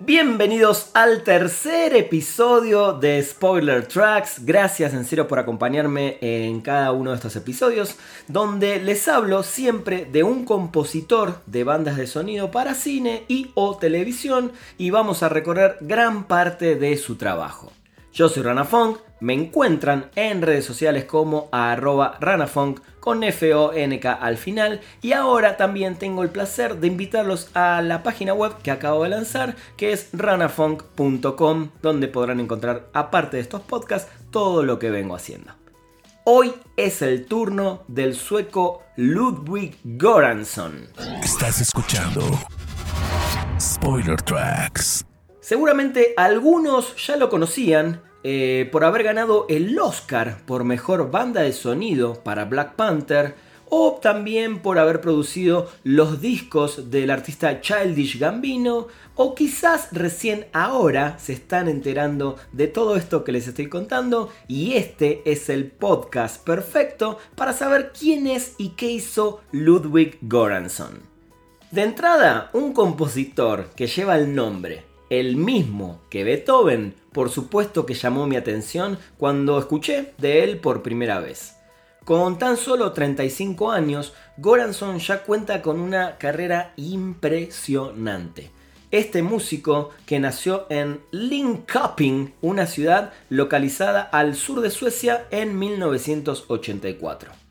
Bienvenidos al tercer episodio de Spoiler Tracks. Gracias en serio por acompañarme en cada uno de estos episodios, donde les hablo siempre de un compositor de bandas de sonido para cine y o televisión y vamos a recorrer gran parte de su trabajo. Yo soy Rana Funk, me encuentran en redes sociales como arroba ranafunk con F-O-N-K al final y ahora también tengo el placer de invitarlos a la página web que acabo de lanzar que es ranafunk.com donde podrán encontrar aparte de estos podcasts todo lo que vengo haciendo. Hoy es el turno del sueco Ludwig Göransson. Estás escuchando Spoiler Tracks. Seguramente algunos ya lo conocían eh, por haber ganado el Oscar por mejor banda de sonido para Black Panther o también por haber producido los discos del artista Childish Gambino o quizás recién ahora se están enterando de todo esto que les estoy contando y este es el podcast perfecto para saber quién es y qué hizo Ludwig Göransson. De entrada, un compositor que lleva el nombre el mismo que Beethoven, por supuesto que llamó mi atención cuando escuché de él por primera vez. Con tan solo 35 años, Goranson ya cuenta con una carrera impresionante. Este músico, que nació en Linköping, una ciudad localizada al sur de Suecia en 1984.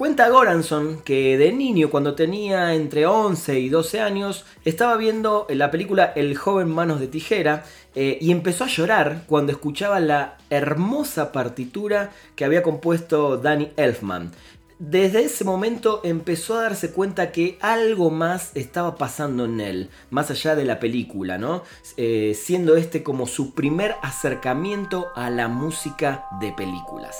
Cuenta Goranson que de niño, cuando tenía entre 11 y 12 años, estaba viendo la película El joven manos de tijera eh, y empezó a llorar cuando escuchaba la hermosa partitura que había compuesto Danny Elfman. Desde ese momento empezó a darse cuenta que algo más estaba pasando en él, más allá de la película, ¿no? Eh, siendo este como su primer acercamiento a la música de películas.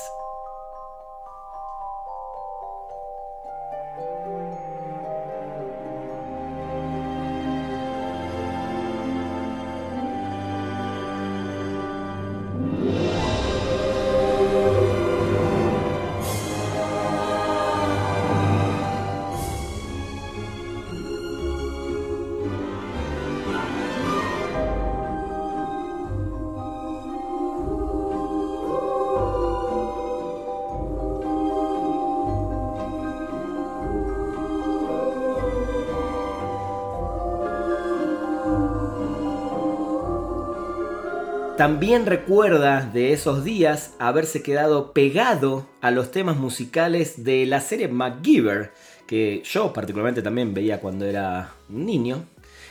También recuerda de esos días haberse quedado pegado a los temas musicales de la serie MacGyver, que yo particularmente también veía cuando era un niño,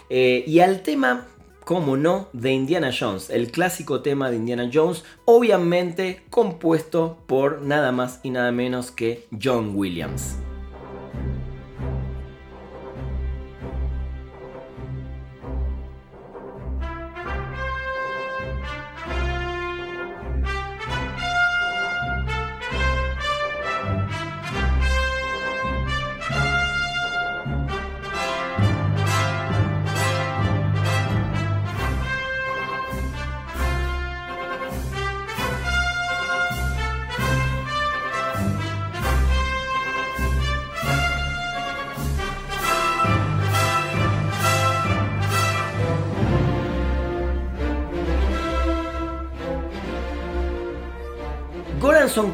eh, y al tema, como no, de Indiana Jones, el clásico tema de Indiana Jones, obviamente compuesto por nada más y nada menos que John Williams.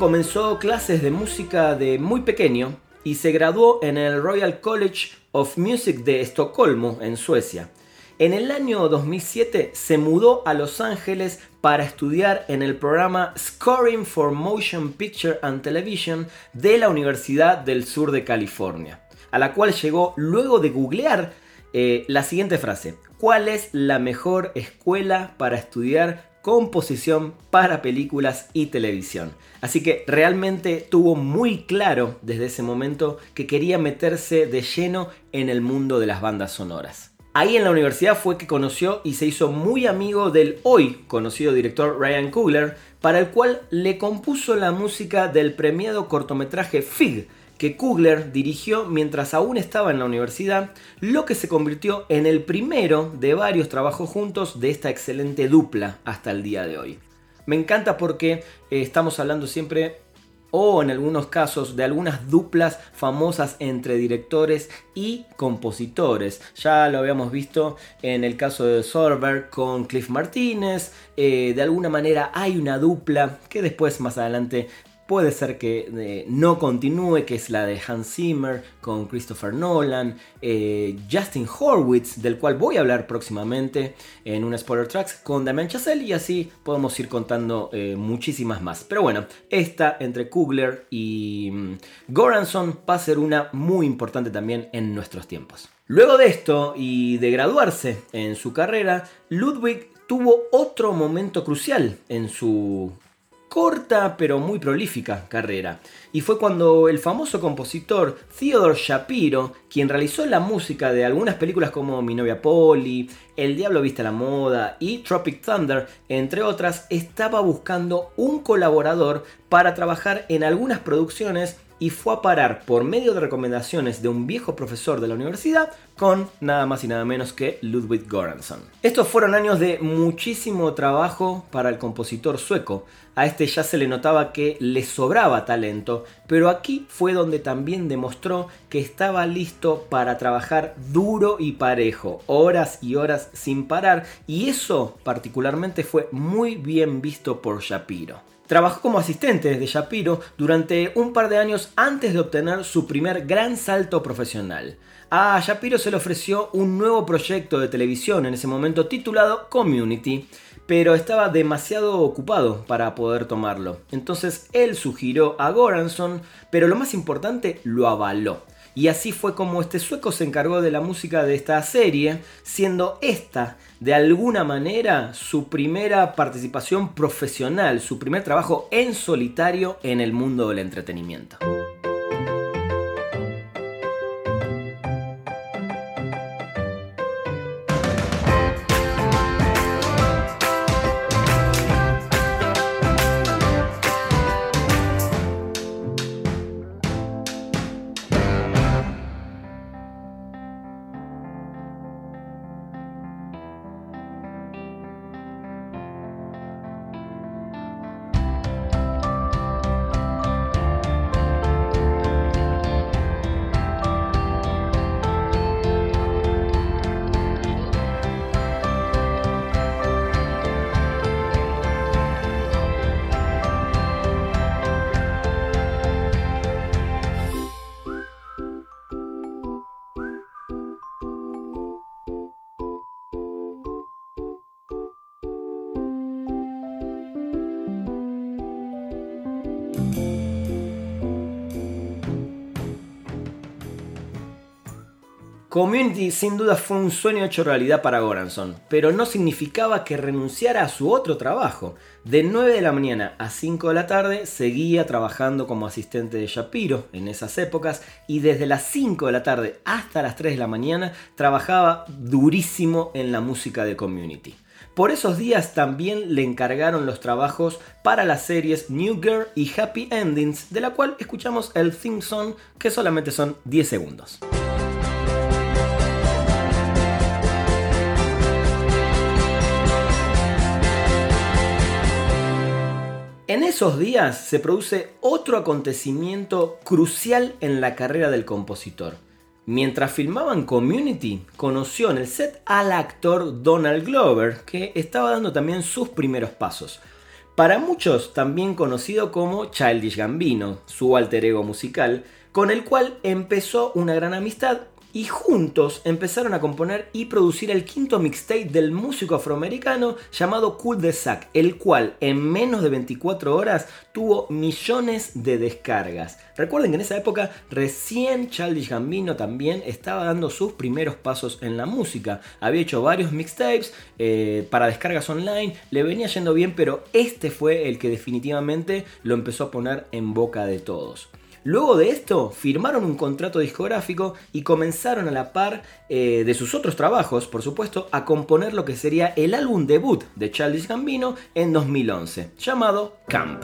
Comenzó clases de música de muy pequeño y se graduó en el Royal College of Music de Estocolmo, en Suecia. En el año 2007 se mudó a Los Ángeles para estudiar en el programa Scoring for Motion Picture and Television de la Universidad del Sur de California, a la cual llegó luego de googlear eh, la siguiente frase. ¿Cuál es la mejor escuela para estudiar composición para películas y televisión. Así que realmente tuvo muy claro desde ese momento que quería meterse de lleno en el mundo de las bandas sonoras. Ahí en la universidad fue que conoció y se hizo muy amigo del hoy conocido director Ryan Coogler, para el cual le compuso la música del premiado cortometraje Fig, que Kugler dirigió mientras aún estaba en la universidad, lo que se convirtió en el primero de varios trabajos juntos de esta excelente dupla hasta el día de hoy. Me encanta porque eh, estamos hablando siempre o en algunos casos de algunas duplas famosas entre directores y compositores. Ya lo habíamos visto en el caso de Sorberg con Cliff Martínez. Eh, de alguna manera hay una dupla que después más adelante Puede ser que eh, no continúe, que es la de Hans Zimmer con Christopher Nolan, eh, Justin Horwitz, del cual voy a hablar próximamente en una Spoiler Tracks con Damien Chazelle y así podemos ir contando eh, muchísimas más. Pero bueno, esta entre Kugler y mm, Goranson va a ser una muy importante también en nuestros tiempos. Luego de esto y de graduarse en su carrera, Ludwig tuvo otro momento crucial en su corta pero muy prolífica carrera. Y fue cuando el famoso compositor Theodore Shapiro, quien realizó la música de algunas películas como Mi novia Polly, El diablo viste la moda y Tropic Thunder, entre otras, estaba buscando un colaborador para trabajar en algunas producciones y fue a parar por medio de recomendaciones de un viejo profesor de la universidad con nada más y nada menos que Ludwig Göransson. Estos fueron años de muchísimo trabajo para el compositor sueco. A este ya se le notaba que le sobraba talento, pero aquí fue donde también demostró que estaba listo para trabajar duro y parejo, horas y horas sin parar, y eso particularmente fue muy bien visto por Shapiro. Trabajó como asistente de Shapiro durante un par de años antes de obtener su primer gran salto profesional. A Shapiro se le ofreció un nuevo proyecto de televisión en ese momento titulado Community, pero estaba demasiado ocupado para poder tomarlo. Entonces él sugirió a Goranson, pero lo más importante, lo avaló. Y así fue como este sueco se encargó de la música de esta serie, siendo esta de alguna manera su primera participación profesional, su primer trabajo en solitario en el mundo del entretenimiento. Community sin duda fue un sueño hecho realidad para Goranson, pero no significaba que renunciara a su otro trabajo. De 9 de la mañana a 5 de la tarde seguía trabajando como asistente de Shapiro en esas épocas y desde las 5 de la tarde hasta las 3 de la mañana trabajaba durísimo en la música de Community. Por esos días también le encargaron los trabajos para las series New Girl y Happy Endings, de la cual escuchamos el theme song que solamente son 10 segundos. En esos días se produce otro acontecimiento crucial en la carrera del compositor. Mientras filmaban Community, conoció en el set al actor Donald Glover, que estaba dando también sus primeros pasos. Para muchos también conocido como Childish Gambino, su alter ego musical, con el cual empezó una gran amistad y juntos empezaron a componer y producir el quinto mixtape del músico afroamericano llamado Cool de Sack, el cual en menos de 24 horas tuvo millones de descargas. Recuerden que en esa época recién Childish Gambino también estaba dando sus primeros pasos en la música. Había hecho varios mixtapes eh, para descargas online, le venía yendo bien, pero este fue el que definitivamente lo empezó a poner en boca de todos. Luego de esto, firmaron un contrato discográfico y comenzaron a la par eh, de sus otros trabajos, por supuesto, a componer lo que sería el álbum debut de Childish Gambino en 2011, llamado Camp.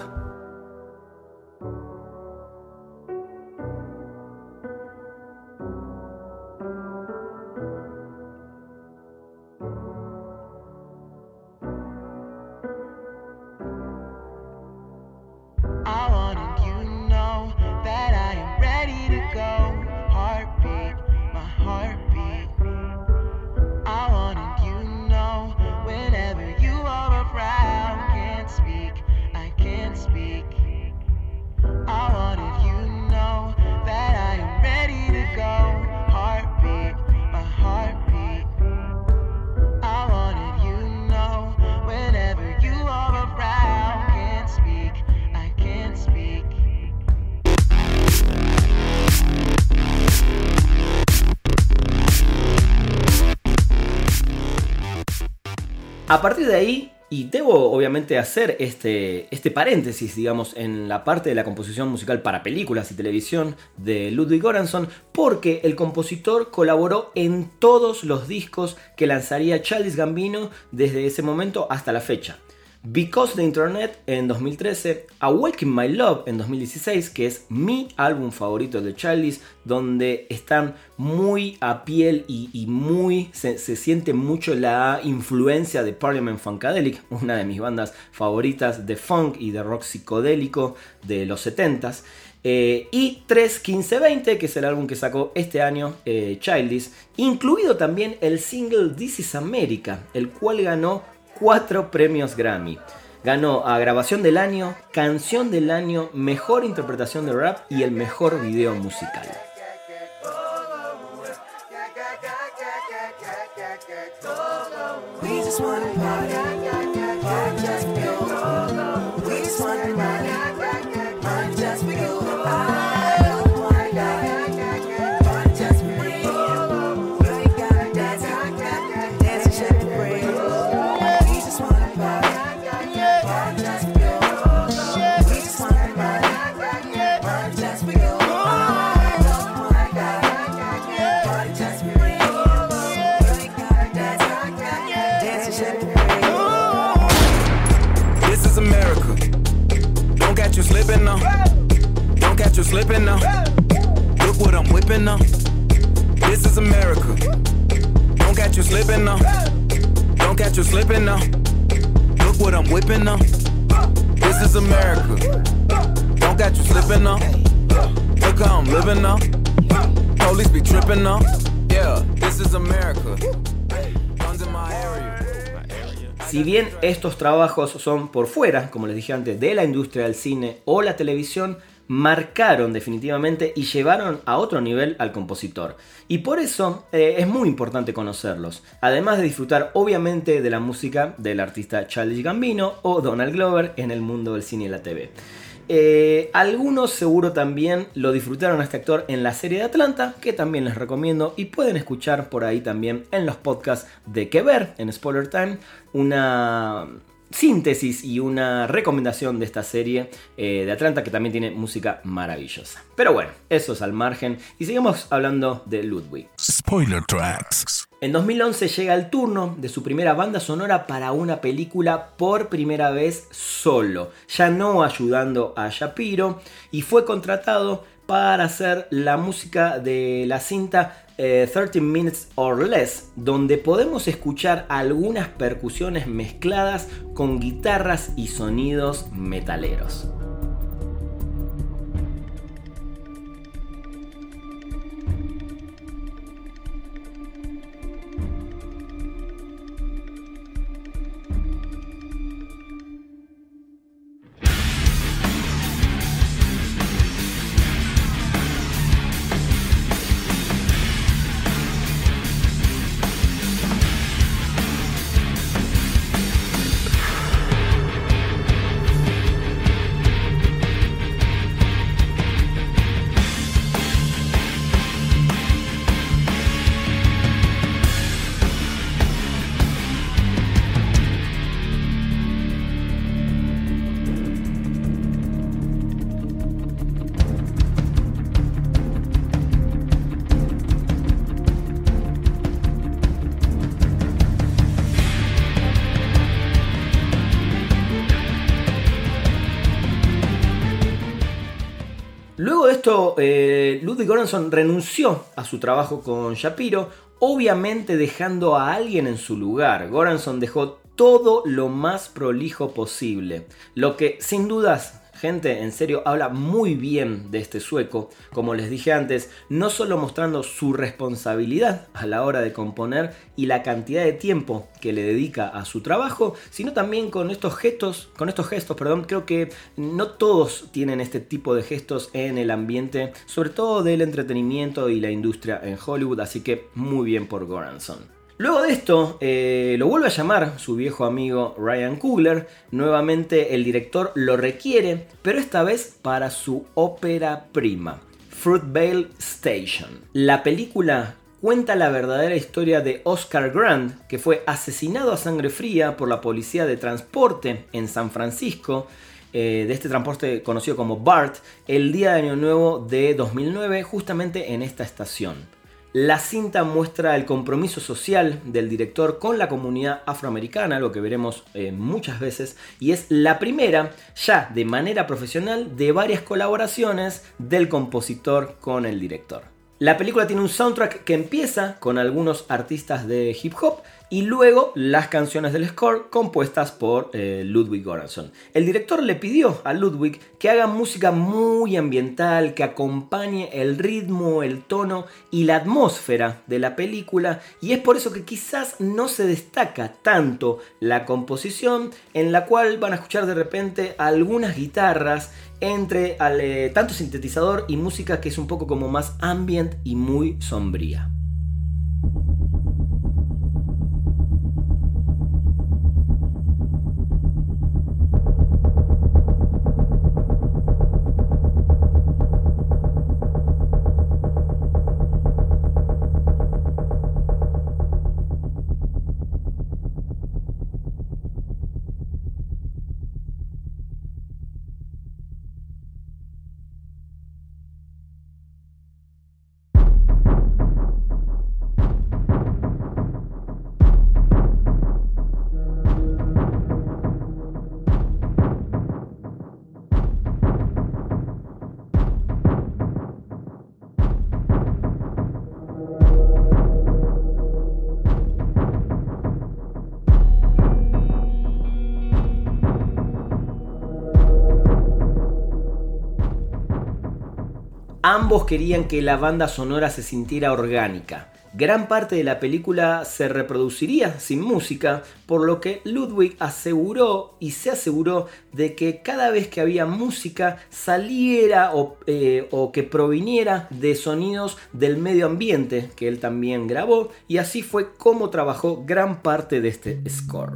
A partir de ahí, y debo obviamente hacer este, este paréntesis, digamos, en la parte de la composición musical para películas y televisión de Ludwig Göransson, porque el compositor colaboró en todos los discos que lanzaría Childish Gambino desde ese momento hasta la fecha. Because the Internet en 2013, Awaken My Love en 2016, que es mi álbum favorito de Childish, donde están muy a piel y, muy se, siente mucho la influencia de Parliament Funkadelic, una de mis bandas favoritas de funk y de rock psicodélico de los 70s. Eh, y 3.15.20, que es el álbum que sacó este año eh, Childish, incluido también el single This is America, el cual ganó cuatro premios Grammy. Ganó a Grabación del Año, Canción del Año, Mejor Interpretación de Rap y el Mejor Video Musical. Slipping now. Look what I'm whipping now. This is America. Don't catch you slipping now. Don't catch you slipping now. Look what I'm whipping now. This is America. Don't catch you slipping now. Look how I'm living now. Police be tripping now. Yeah, this is America. Si bien estos trabajos son por fuera, como les dije antes, de la industria del cine o la televisión, marcaron definitivamente y llevaron a otro nivel al compositor. Y por eso eh, es muy importante conocerlos, además de disfrutar obviamente de la música del artista Charlie Gambino o Donald Glover en el mundo del cine y la TV. Eh, algunos seguro también lo disfrutaron a este actor en la serie de Atlanta, que también les recomiendo y pueden escuchar por ahí también en los podcasts de Que Ver, en Spoiler Time, una, síntesis y una recomendación de esta serie eh, de Atlanta que también tiene música maravillosa. Pero bueno, eso es al margen y seguimos hablando de Ludwig. Spoiler Tracks. En 2011 llega el turno de su primera banda sonora para una película por primera vez solo, ya no ayudando a Shapiro y fue contratado para hacer la música de la cinta 30 eh, Minutes or Less, donde podemos escuchar algunas percusiones mezcladas con guitarras y sonidos metaleros. Esto, eh, Ludwig renunció a su trabajo con Shapiro, obviamente dejando a alguien en su lugar. Göransson dejó todo lo más prolijo posible, lo que sin dudas Gente, en serio, habla muy bien de este sueco, como les dije antes, no solo mostrando su responsabilidad a la hora de componer y la cantidad de tiempo que le dedica a su trabajo, sino también con estos gestos, con estos gestos, perdón, creo que no todos tienen este tipo de gestos en el ambiente, sobre todo del entretenimiento y la industria en Hollywood, así que muy bien por Goranson. Luego de esto, eh, lo vuelve a llamar su viejo amigo Ryan Coogler. Nuevamente el director lo requiere, pero esta vez para su ópera prima, Fruitvale Station. La película cuenta la verdadera historia de Oscar Grant, que fue asesinado a sangre fría por la policía de transporte en San Francisco. Eh, de este transporte conocido como BART, el día de Año Nuevo de 2009, justamente en esta estación. La cinta muestra el compromiso social del director con la comunidad afroamericana, lo que veremos eh, muchas veces, y es la primera, ya de manera profesional, de varias colaboraciones del compositor con el director. La película tiene un soundtrack que empieza con algunos artistas de hip hop y luego las canciones del score compuestas por eh, Ludwig Göransson. El director le pidió a Ludwig que haga música muy ambiental, que acompañe el ritmo, el tono y la atmósfera de la película y es por eso que quizás no se destaca tanto la composición en la cual van a escuchar de repente algunas guitarras entre eh, tanto sintetizador y música que es un poco como más ambient y muy sombría. Ambos querían que la banda sonora se sintiera orgánica. Gran parte de la película se reproduciría sin música, por lo que Ludwig aseguró y se aseguró de que cada vez que había música saliera o, eh, o, que proviniera de sonidos del medio ambiente que él también grabó y así fue como trabajó gran parte de este score.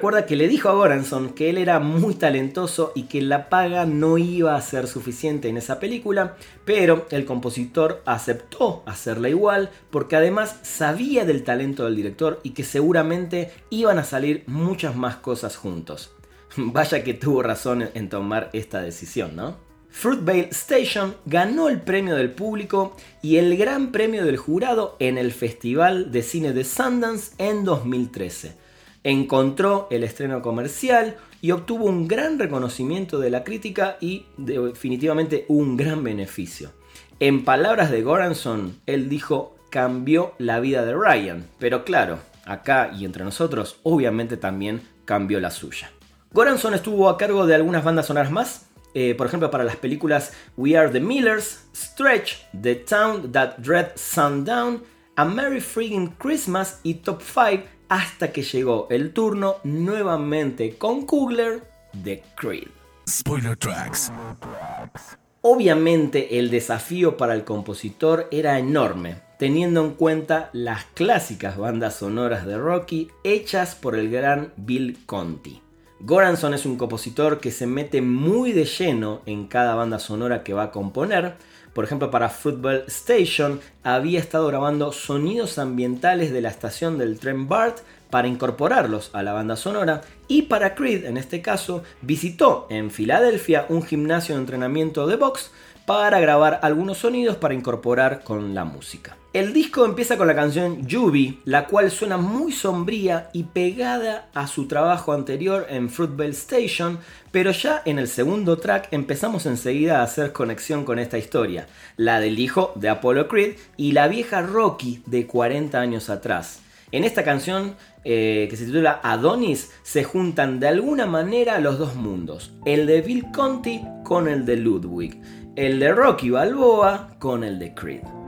Recuerda que le dijo a Goranson que él era muy talentoso y que la paga no iba a ser suficiente en esa película, pero el compositor aceptó hacerla igual porque además sabía del talento del director y que seguramente iban a salir muchas más cosas juntos. Vaya que tuvo razón en tomar esta decisión, ¿no? Fruitvale Station ganó el premio del público y el gran premio del jurado en el Festival de Cine de Sundance en 2013 encontró el estreno comercial y obtuvo un gran reconocimiento de la crítica y definitivamente un gran beneficio. En palabras de Goranson, él dijo, cambió la vida de Ryan, pero claro, acá y entre nosotros, obviamente también cambió la suya. Goranson estuvo a cargo de algunas bandas sonoras más, eh, por ejemplo para las películas We Are the Millers, Stretch, The Town That Dread Sundown, A Merry Friggin' Christmas y Top 5 hasta que llegó el turno nuevamente con Kugler de Creed. Spoiler Tracks. Obviamente el desafío para el compositor era enorme, teniendo en cuenta las clásicas bandas sonoras de Rocky hechas por el gran Bill Conti. Goranson es un compositor que se mete muy de lleno en cada banda sonora que va a componer. Por ejemplo, para Football Station había estado grabando sonidos ambientales de la estación del tren BART para incorporarlos a la banda sonora y para Creed, en este caso, visitó en Filadelfia un gimnasio de entrenamiento de box para grabar algunos sonidos para incorporar con la música. El disco empieza con la canción Yubi, la cual suena muy sombría y pegada a su trabajo anterior en Fruitvale Station, pero ya en el segundo track empezamos enseguida a hacer conexión con esta historia, la del hijo de Apollo Creed y la vieja Rocky de 40 años atrás. En esta canción, eh, que se titula Adonis, se juntan de alguna manera los dos mundos, el de Bill Conti con el de Ludwig, el de Rocky Balboa con el de Creed.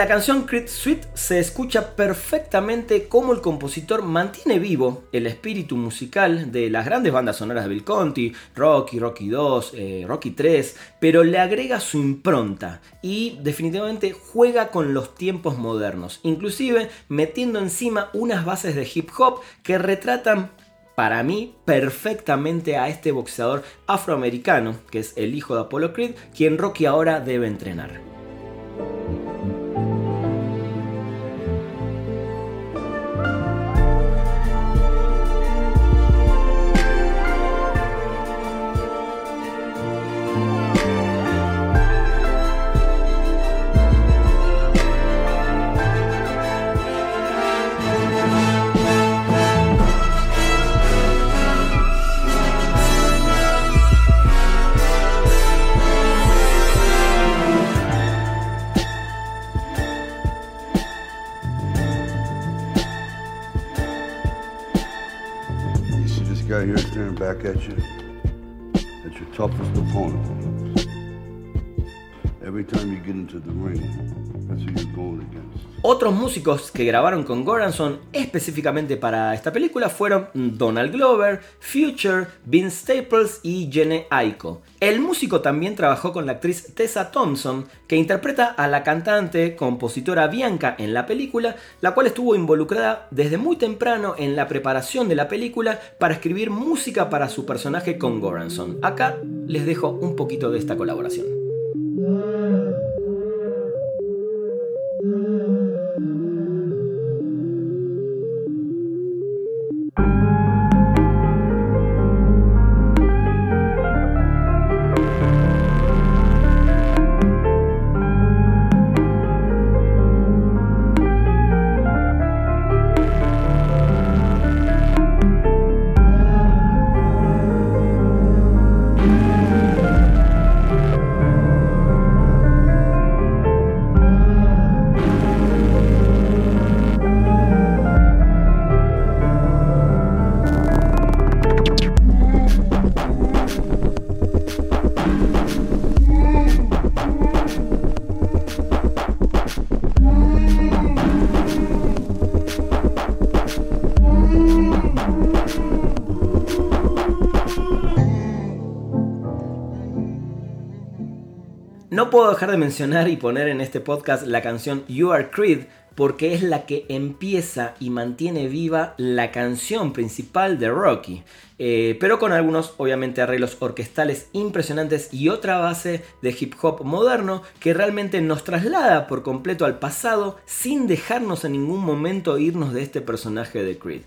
La canción Creed Suite se escucha perfectamente cómo el compositor mantiene vivo el espíritu musical de las grandes bandas sonoras de Bill Conti, Rocky, Rocky 2, eh, Rocky 3, pero le agrega su impronta y definitivamente juega con los tiempos modernos, inclusive metiendo encima unas bases de hip hop que retratan para mí perfectamente a este boxeador afroamericano, que es el hijo de Apollo Creed, quien Rocky ahora debe entrenar. Back at you. That's your toughest opponent. Every time you get into the ring, Otros músicos que grabaron con Goranson específicamente para esta película fueron Donald Glover, Future, Vince Staples y Jenny Aiko. El músico también trabajó con la actriz Tessa Thompson, que interpreta a la cantante, compositora Bianca en la película, la cual estuvo involucrada desde muy temprano en la preparación de la película para escribir música para su personaje con Goranson. Acá les dejo un poquito de esta colaboración. No puedo dejar de mencionar y poner en este podcast la canción You Are Creed porque es la que empieza y mantiene viva la canción principal de Rocky, eh, pero con algunos obviamente arreglos orquestales impresionantes y otra base de hip hop moderno que realmente nos traslada por completo al pasado sin dejarnos en ningún momento irnos de este personaje de Creed.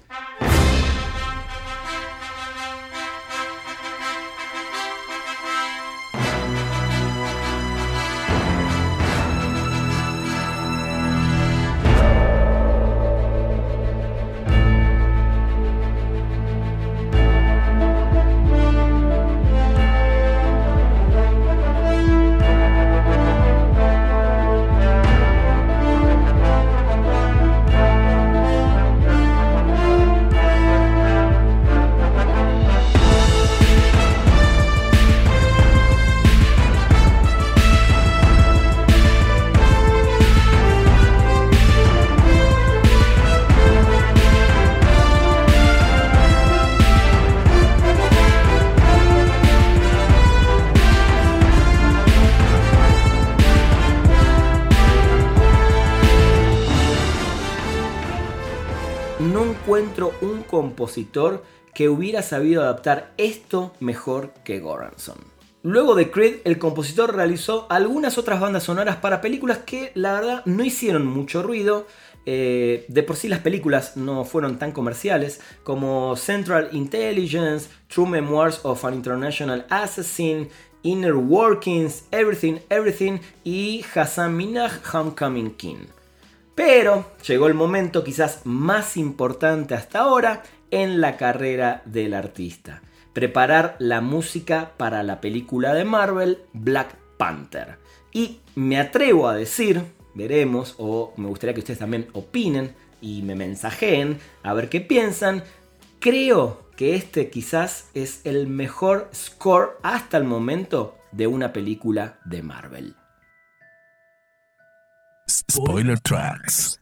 Compositor que hubiera sabido adaptar esto mejor que Goranson. Luego de Creed, el compositor realizó algunas otras bandas sonoras para películas que la verdad no hicieron mucho ruido. Eh, de por sí las películas no fueron tan comerciales como Central Intelligence, True Memoirs of an International Assassin, Inner Workings, Everything, Everything y Hassan Minaj Homecoming King. Pero llegó el momento quizás más importante hasta ahora en la carrera del artista. Preparar la música para la película de Marvel Black Panther. Y me atrevo a decir, veremos, o me gustaría que ustedes también opinen y me mensajeen a ver qué piensan. Creo que este quizás es el mejor score hasta el momento de una película de Marvel. Spoiler Tracks.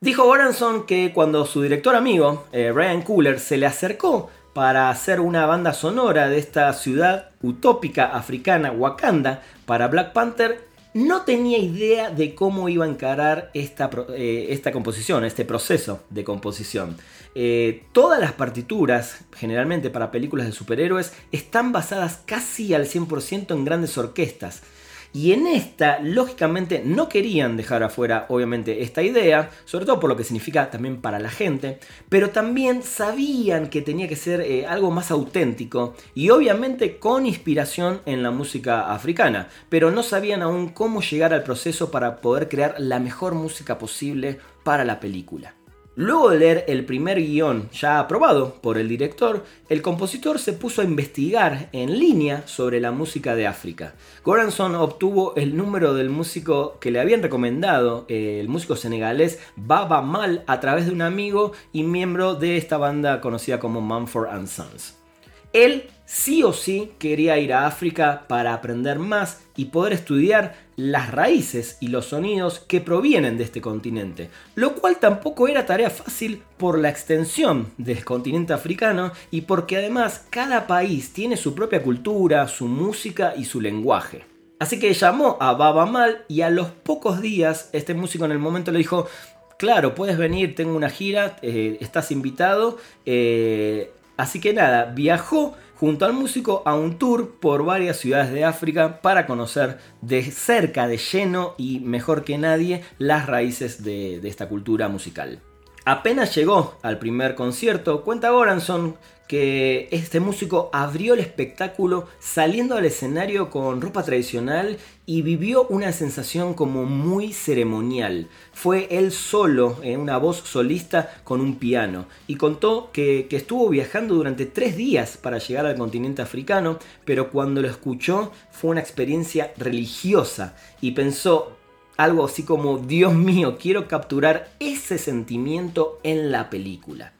Dijo Goranson que cuando su director amigo, eh, Ryan Cooler, se le acercó para hacer una banda sonora de esta ciudad utópica africana, Wakanda, para Black Panther, no tenía idea de cómo iba a encarar esta, eh, esta composición, este proceso de composición. Eh, todas las partituras, generalmente para películas de superhéroes, están basadas casi al 100% en grandes orquestas. Y en esta, lógicamente, no querían dejar afuera, obviamente, esta idea, sobre todo por lo que significa también para la gente, pero también sabían que tenía que ser eh, algo más auténtico y obviamente con inspiración en la música africana, pero no sabían aún cómo llegar al proceso para poder crear la mejor música posible para la película. Luego de leer el primer guion ya aprobado por el director, el compositor se puso a investigar en línea sobre la música de África. Goranson obtuvo el número del músico que le habían recomendado, eh, el músico senegalés Baba Mal, a través de un amigo y miembro de esta banda conocida como Mumford Sons. Él sí o sí quería ir a África para aprender más y poder estudiar las raíces y los sonidos que provienen de este continente, lo cual tampoco era tarea fácil por la extensión del continente africano y porque además cada país tiene su propia cultura, su música y su lenguaje. Así que llamó a Baba Mal y a los pocos días este músico en el momento le dijo, claro, puedes venir, tengo una gira, eh, estás invitado. Eh, así que nada, viajó junto al músico a un tour por varias ciudades de África para conocer de cerca, de lleno y mejor que nadie las raíces de, esta cultura musical. Apenas llegó al primer concierto, cuenta Goranson que este músico abrió el espectáculo saliendo al escenario con ropa tradicional y vivió una sensación como muy ceremonial. Fue él solo, en una voz solista con un piano, y contó que estuvo viajando durante tres días para llegar al continente africano, pero cuando lo escuchó fue una experiencia religiosa y pensó, algo así como, Dios mío, quiero capturar ese sentimiento en la película.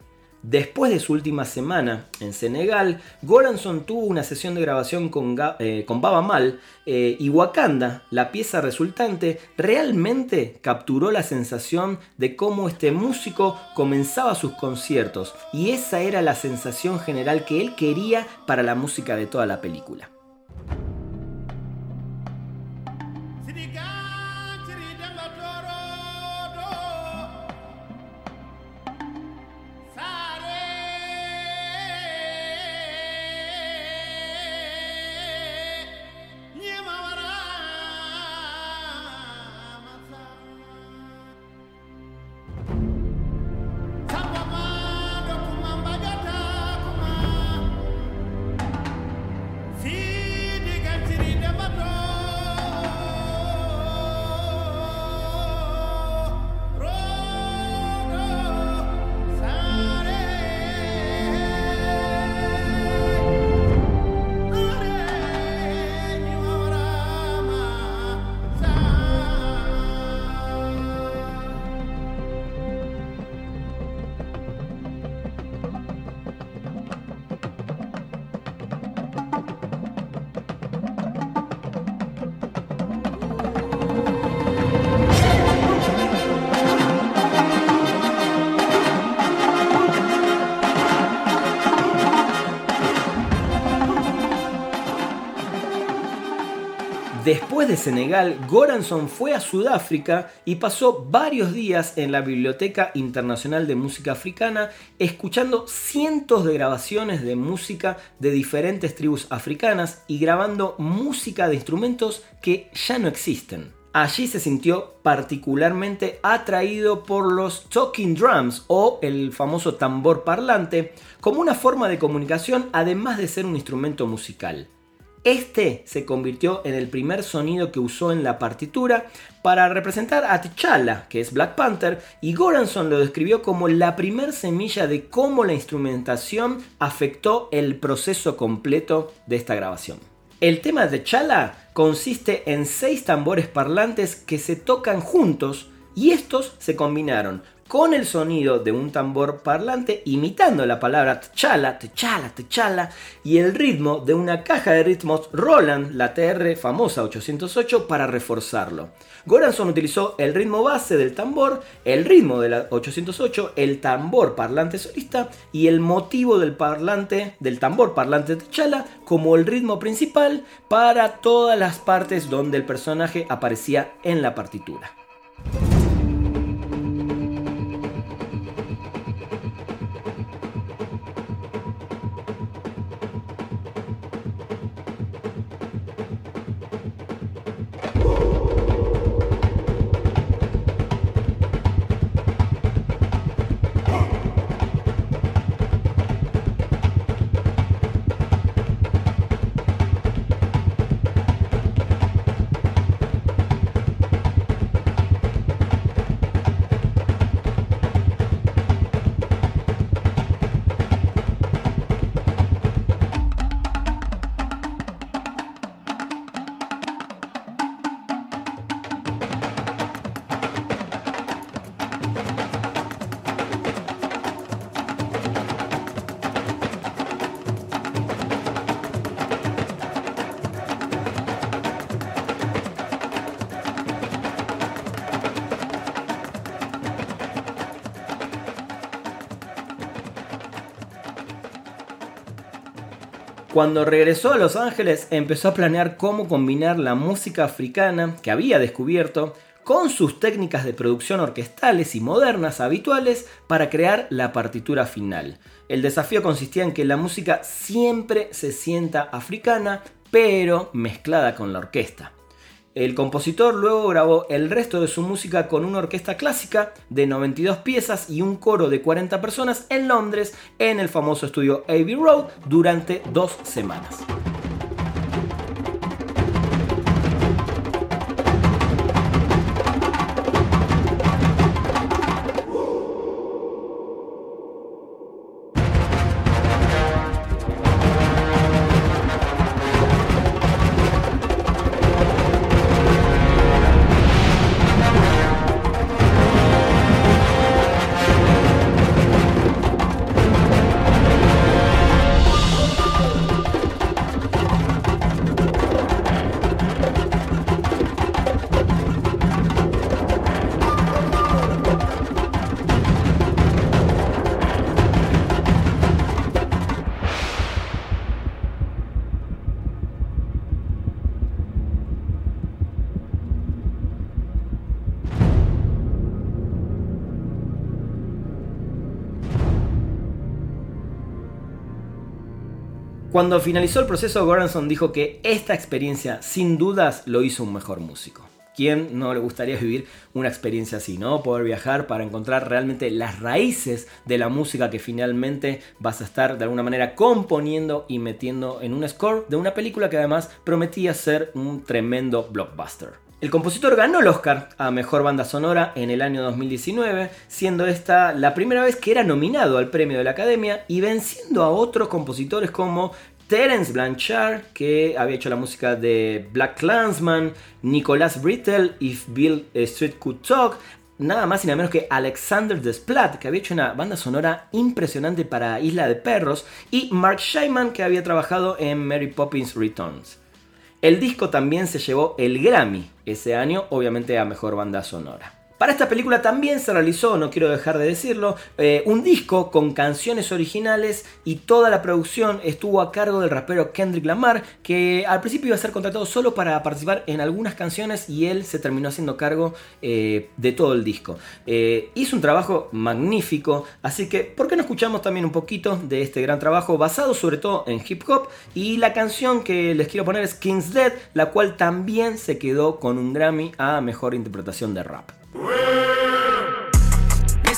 Después de su última semana en Senegal, Goranson tuvo una sesión de grabación con, eh, Baba Mal eh, y Wakanda, la pieza resultante, realmente capturó la sensación de cómo este músico comenzaba sus conciertos y esa era la sensación general que él quería para la música de toda la película. De Senegal, Goranson fue a Sudáfrica y pasó varios días en la Biblioteca Internacional de Música Africana escuchando cientos de grabaciones de música de diferentes tribus africanas y grabando música de instrumentos que ya no existen. Allí se sintió particularmente atraído por los talking drums o el famoso tambor parlante como una forma de comunicación además de ser un instrumento musical. Este se convirtió en el primer sonido que usó en la partitura para representar a T'Challa, que es Black Panther, y Goranson lo describió como la primer semilla de cómo la instrumentación afectó el proceso completo de esta grabación. El tema de T'Challa consiste en seis tambores parlantes que se tocan juntos y estos se combinaron con el sonido de un tambor parlante imitando la palabra tchala, tchala, tchala y el ritmo de una caja de ritmos Roland, la TR famosa 808, para reforzarlo. Goranson utilizó el ritmo base del tambor, el ritmo de la 808, el tambor parlante solista y el motivo del parlante del tambor parlante tchala como el ritmo principal para todas las partes donde el personaje aparecía en la partitura. Cuando regresó a Los Ángeles empezó a planear cómo combinar la música africana que había descubierto con sus técnicas de producción orquestales y modernas habituales para crear la partitura final. El desafío consistía en que la música siempre se sienta africana, pero mezclada con la orquesta. El compositor luego grabó el resto de su música con una orquesta clásica de 92 piezas y un coro de 40 personas en Londres en el famoso estudio Abbey Road durante dos semanas. Cuando finalizó el proceso, Goranson dijo que esta experiencia sin dudas lo hizo un mejor músico. ¿Quién no le gustaría vivir una experiencia así, no? Poder viajar para encontrar realmente las raíces de la música que finalmente vas a estar de alguna manera componiendo y metiendo en un score de una película que además prometía ser un tremendo blockbuster. El compositor ganó el Oscar a Mejor Banda Sonora en el año 2019, siendo esta la primera vez que era nominado al premio de la Academia y venciendo a otros compositores como Terence Blanchard, que había hecho la música de Black Clansman, Nicolas Brittle, If Bill Street Could Talk, nada más y nada menos que Alexander Desplat, que había hecho una banda sonora impresionante para Isla de Perros, y Mark Scheinman, que había trabajado en Mary Poppins Returns. El disco también se llevó el Grammy ese año, obviamente a Mejor Banda Sonora. Para esta película también se realizó, no quiero dejar de decirlo, eh, un disco con canciones originales y toda la producción estuvo a cargo del rapero Kendrick Lamar, que al principio iba a ser contratado solo para participar en algunas canciones y él se terminó haciendo cargo eh, de todo el disco. Eh, hizo un trabajo magnífico, así que ¿por qué no escuchamos también un poquito de este gran trabajo basado sobre todo en hip hop? Y la canción que les quiero poner es King's Dead, la cual también se quedó con un Grammy a Mejor Interpretación de Rap. Miss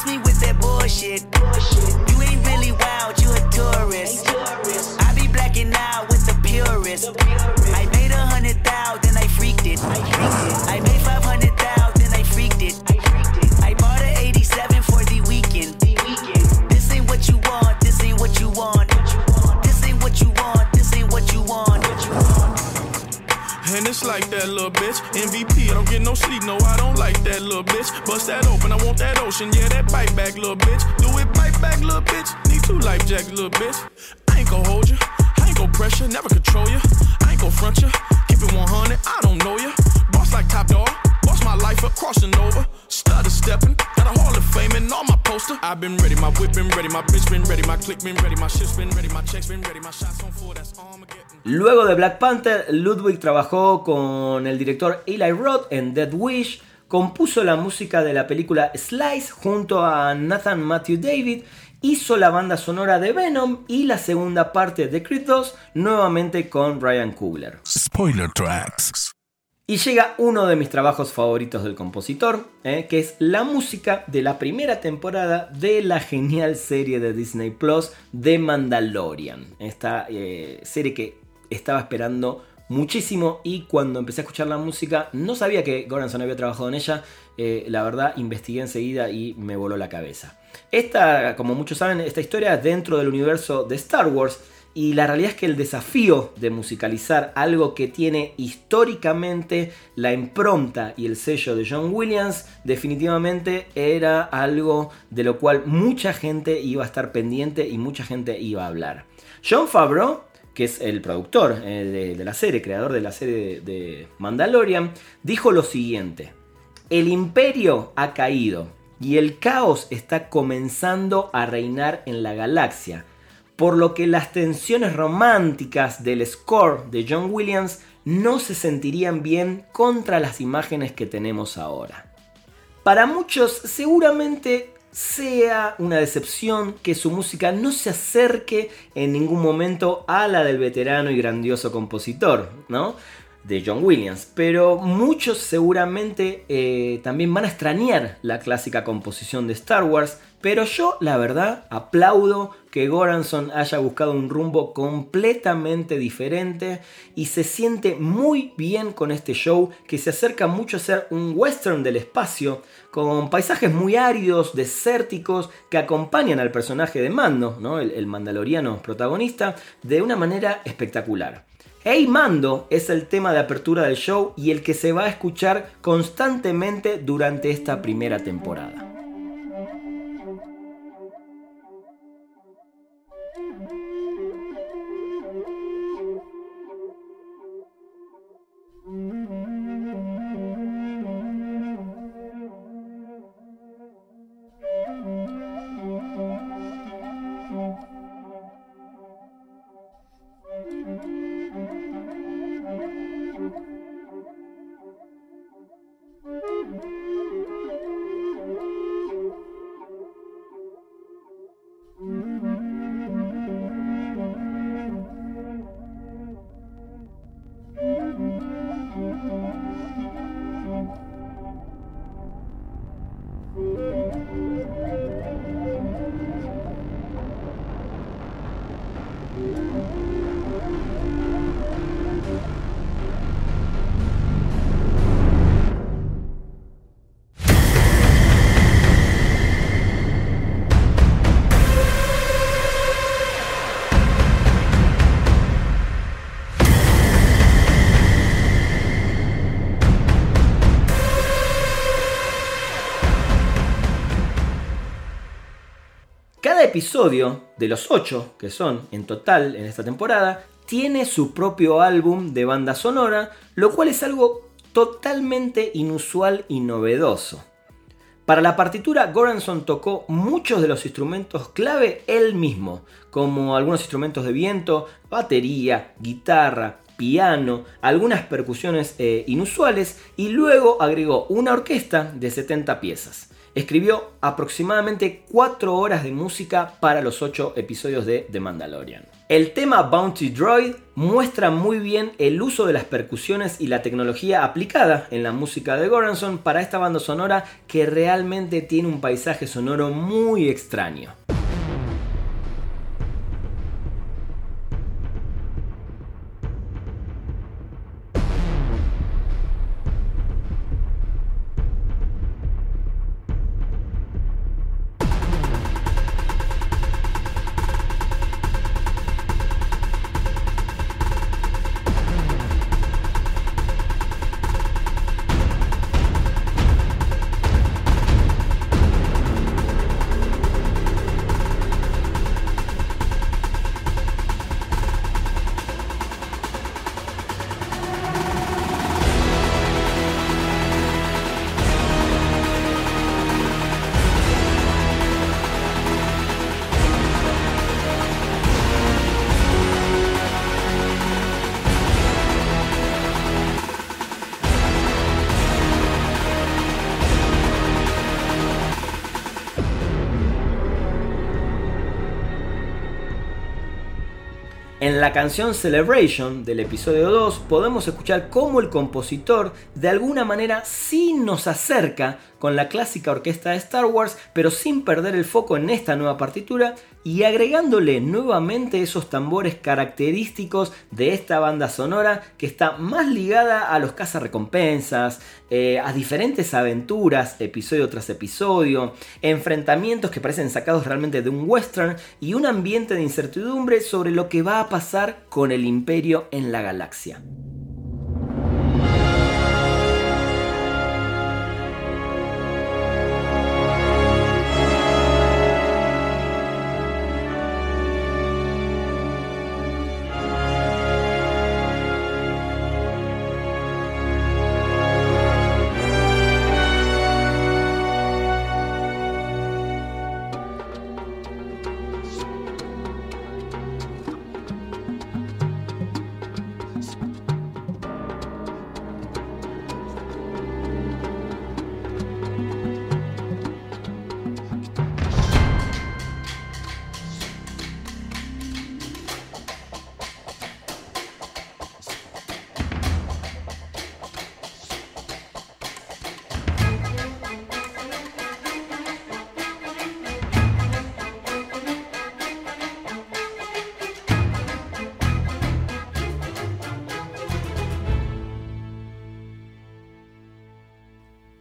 me with that bullshit. Ocean, yeah, that bite back, little bitch. Do it, bite back, little bitch. Need two life jacks, little bitch. I ain't gon' hold you, I ain't gon' pressure, never control you. I ain't gon' front you, keep it 100, I don't know you. Boss like top dog, boss my life up, crossing over. Stutter stepping, got a hall of fame and all my poster. I've been ready, my whip been ready, my bitch been ready, my click been ready, my shit's been ready, my checks been ready, my shots on full, that's Armageddon. Luego de Black Panther, Ludwig trabajó con el director Eli Roth en Dead Wish, compuso la música de la película Slice junto a Nathan Matthew David, hizo la banda sonora de Venom y la segunda parte de Creed 2 nuevamente con Ryan Coogler. Spoiler Tracks. Y llega uno de mis trabajos favoritos del compositor, eh, que es la música de la primera temporada de la genial serie de Disney Plus de Mandalorian. Esta eh, serie que estaba esperando muchísimo y cuando empecé a escuchar la música no sabía que Goranson había trabajado en ella. eh, la verdad investigué enseguida y me voló la cabeza. Esta, como muchos saben, esta historia es dentro del universo de Star Wars. Y la realidad es que el desafío de musicalizar algo que tiene históricamente la impronta y el sello de John Williams definitivamente era algo de lo cual mucha gente iba a estar pendiente y mucha gente iba a hablar. John Favreau, que es el productor eh, de, la serie, creador de la serie de, de Mandalorian, dijo lo siguiente. El imperio ha caído y el caos está comenzando a reinar en la galaxia por lo que las tensiones románticas del score de John Williams no se sentirían bien contra las imágenes que tenemos ahora. Para muchos seguramente sea una decepción que su música no se acerque en ningún momento a la del veterano y grandioso compositor, ¿no? de John Williams, pero muchos seguramente eh, también van a extrañar la clásica composición de Star Wars, pero yo la verdad aplaudo que Goranson haya buscado un rumbo completamente diferente y se siente muy bien con este show que se acerca mucho a ser un western del espacio con paisajes muy áridos, desérticos que acompañan al personaje de Mando, el, el mandaloriano protagonista, de una manera espectacular. Hey Mando es el tema de apertura del show y el que se va a escuchar constantemente durante esta primera temporada. Episodio de los 8 que son en total en esta temporada tiene su propio álbum de banda sonora, lo cual es algo totalmente inusual y novedoso. Para la partitura, Goranson tocó muchos de los instrumentos clave él mismo, como algunos instrumentos de viento, batería, guitarra, piano, algunas percusiones eh, inusuales y luego agregó una orquesta de 70 piezas. Escribió aproximadamente 4 horas de música para los 8 episodios de The Mandalorian. El tema Bounty Droid muestra muy bien el uso de las percusiones y la tecnología aplicada en la música de Goranson para esta banda sonora que realmente tiene un paisaje sonoro muy extraño. Canción Celebration del episodio 2 podemos escuchar cómo el compositor de alguna manera sí nos acerca con la clásica orquesta de Star Wars, pero sin perder el foco en esta nueva partitura y agregándole nuevamente esos tambores característicos de esta banda sonora que está más ligada a los cazarrecompensas, eh, a diferentes aventuras, episodio tras episodio, enfrentamientos que parecen sacados realmente de un western y un ambiente de incertidumbre sobre lo que va a pasar con el imperio en la galaxia.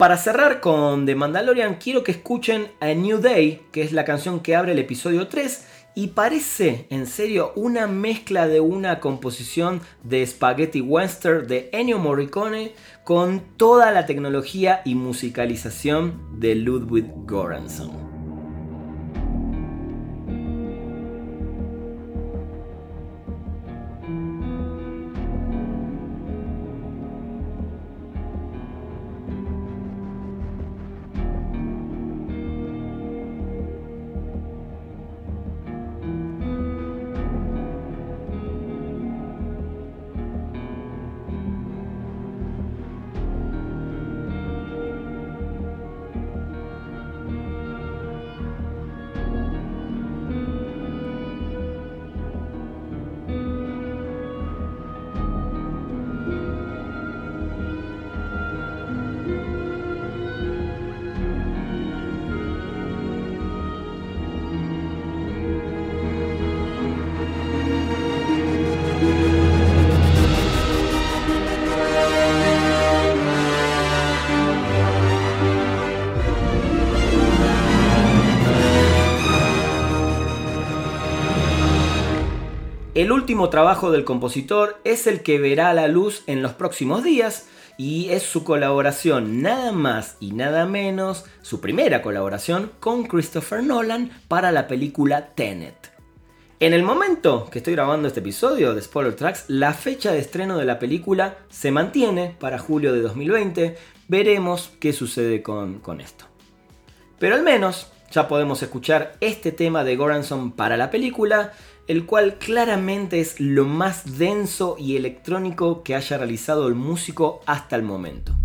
Para cerrar con The Mandalorian, quiero que escuchen A New Day, que es la canción que abre el episodio 3. Y parece, en serio, una mezcla de una composición de Spaghetti Western de Ennio Morricone con toda la tecnología y musicalización de Ludwig Göransson. Trabajo del compositor es el que verá la luz en los próximos días y es su colaboración nada más y nada menos, su primera colaboración con Christopher Nolan para la película Tenet. En el momento que estoy grabando este episodio de Spoiler Tracks, la fecha de estreno de la película se mantiene para julio de 2020. Veremos qué sucede con, con esto. Pero al menos ya podemos escuchar este tema de Goranson para la película, el cual claramente es lo más denso y electrónico que haya realizado el músico hasta el momento.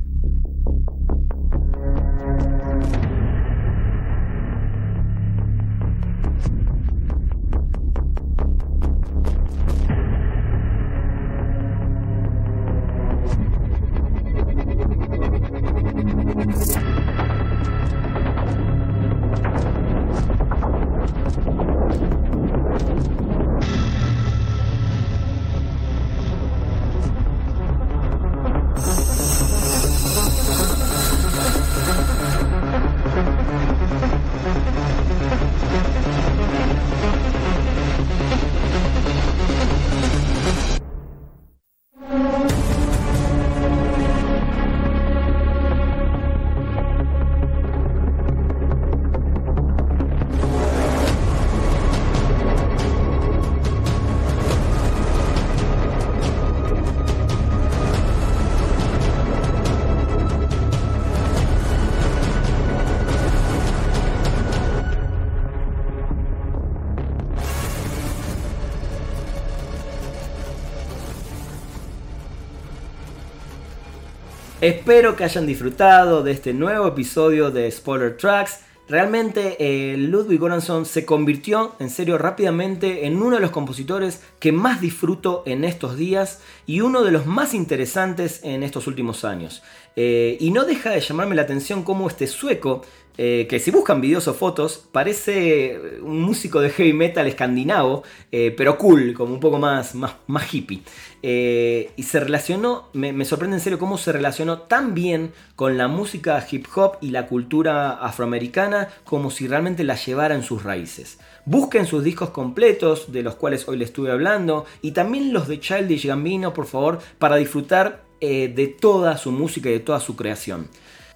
Espero que hayan disfrutado de este nuevo episodio de Spoiler Tracks. Realmente eh, Ludwig Göransson se convirtió en serio rápidamente en uno de los compositores que más disfruto en estos días y uno de los más interesantes en estos últimos años. Eh, y no deja de llamarme la atención cómo este sueco eh, que si buscan videos o fotos, parece un músico de heavy metal escandinavo, eh, pero cool, como un poco más, más, más hippie. Eh, y se relacionó, me, sorprende en serio cómo se relacionó tan bien con la música hip hop y la cultura afroamericana como si realmente la llevara en sus raíces. Busquen sus discos completos, de los cuales hoy les estuve hablando, y también los de Childish Gambino, por favor, para disfrutar de toda su música y de toda su creación.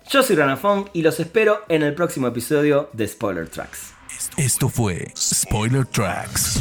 Yo soy Ranafong y los espero en el próximo episodio de Spoiler Tracks. Esto fue Spoiler Tracks.